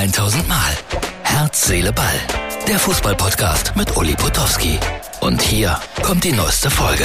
1000 Mal. Herz, Seele, Ball. Der Fußballpodcast mit Uli Potowski. Und hier kommt die neueste Folge.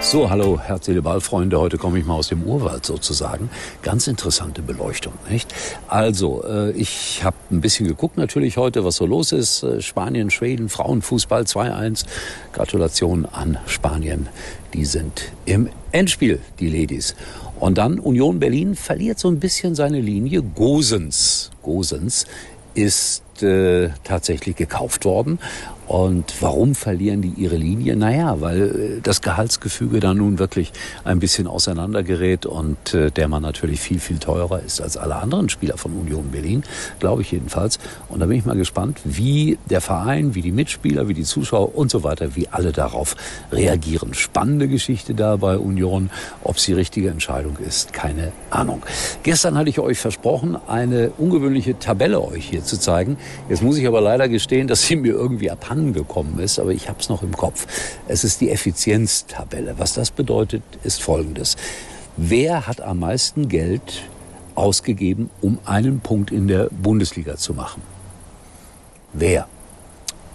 So, hallo, herzliche Ballfreunde. Heute komme ich mal aus dem Urwald sozusagen. Ganz interessante Beleuchtung, nicht? Also, äh, ich habe ein bisschen geguckt natürlich heute, was so los ist. Äh, Spanien, Schweden, Frauenfußball 2-1. Gratulation an Spanien. Die sind im Endspiel, die Ladies. Und dann Union Berlin verliert so ein bisschen seine Linie. Gosens, Gosens ist äh, tatsächlich gekauft worden und warum verlieren die ihre Linie? Naja, weil äh, das Gehaltsgefüge da nun wirklich ein bisschen auseinandergerät und äh, der Mann natürlich viel, viel teurer ist als alle anderen Spieler von Union Berlin, glaube ich jedenfalls. Und da bin ich mal gespannt, wie der Verein, wie die Mitspieler, wie die Zuschauer und so weiter, wie alle darauf reagieren. Spannende Geschichte da bei Union. Ob es die richtige Entscheidung ist, keine Ahnung. Gestern hatte ich euch versprochen, eine ungewöhnliche Tabelle euch hier zu zeigen. Jetzt muss ich aber leider gestehen, dass sie mir irgendwie abhanden gekommen ist, aber ich habe es noch im Kopf. Es ist die Effizienztabelle. Was das bedeutet, ist Folgendes. Wer hat am meisten Geld ausgegeben, um einen Punkt in der Bundesliga zu machen? Wer?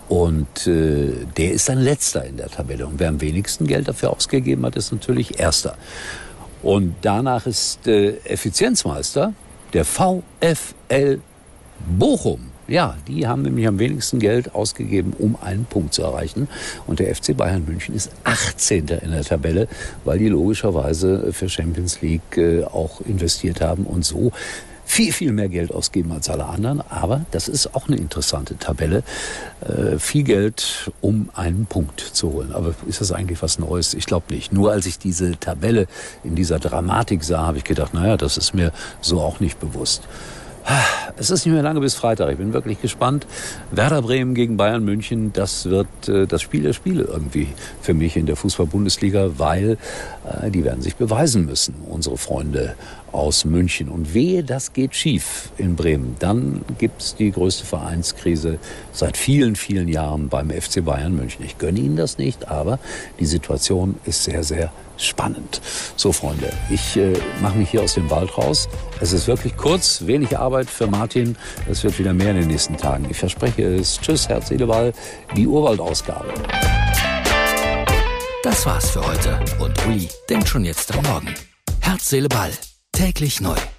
Und äh, der ist dann letzter in der Tabelle. Und wer am wenigsten Geld dafür ausgegeben hat, ist natürlich erster. Und danach ist äh, Effizienzmeister der VfL Bochum. Ja, die haben nämlich am wenigsten Geld ausgegeben, um einen Punkt zu erreichen. Und der FC Bayern München ist 18. in der Tabelle, weil die logischerweise für Champions League äh, auch investiert haben und so viel, viel mehr Geld ausgeben als alle anderen. Aber das ist auch eine interessante Tabelle. Äh, viel Geld, um einen Punkt zu holen. Aber ist das eigentlich was Neues? Ich glaube nicht. Nur als ich diese Tabelle in dieser Dramatik sah, habe ich gedacht, naja, das ist mir so auch nicht bewusst. Es ist nicht mehr lange bis Freitag. Ich bin wirklich gespannt. Werder Bremen gegen Bayern München, das wird äh, das Spiel der Spiele irgendwie für mich in der Fußball-Bundesliga, weil äh, die werden sich beweisen müssen, unsere Freunde aus München. Und wehe, das geht schief in Bremen. Dann gibt's die größte Vereinskrise seit vielen, vielen Jahren beim FC Bayern München. Ich gönne Ihnen das nicht, aber die Situation ist sehr, sehr spannend. So, Freunde, ich äh, mache mich hier aus dem Wald raus. Es ist wirklich kurz, wenig Arbeit für Martin. Es wird wieder mehr in den nächsten Tagen. Ich verspreche es. Tschüss, Herz, Seele, Ball, die Urwaldausgabe. Das war's für heute. Und Uli denkt schon jetzt am Morgen. Herz, Seele, Ball. Täglich neu.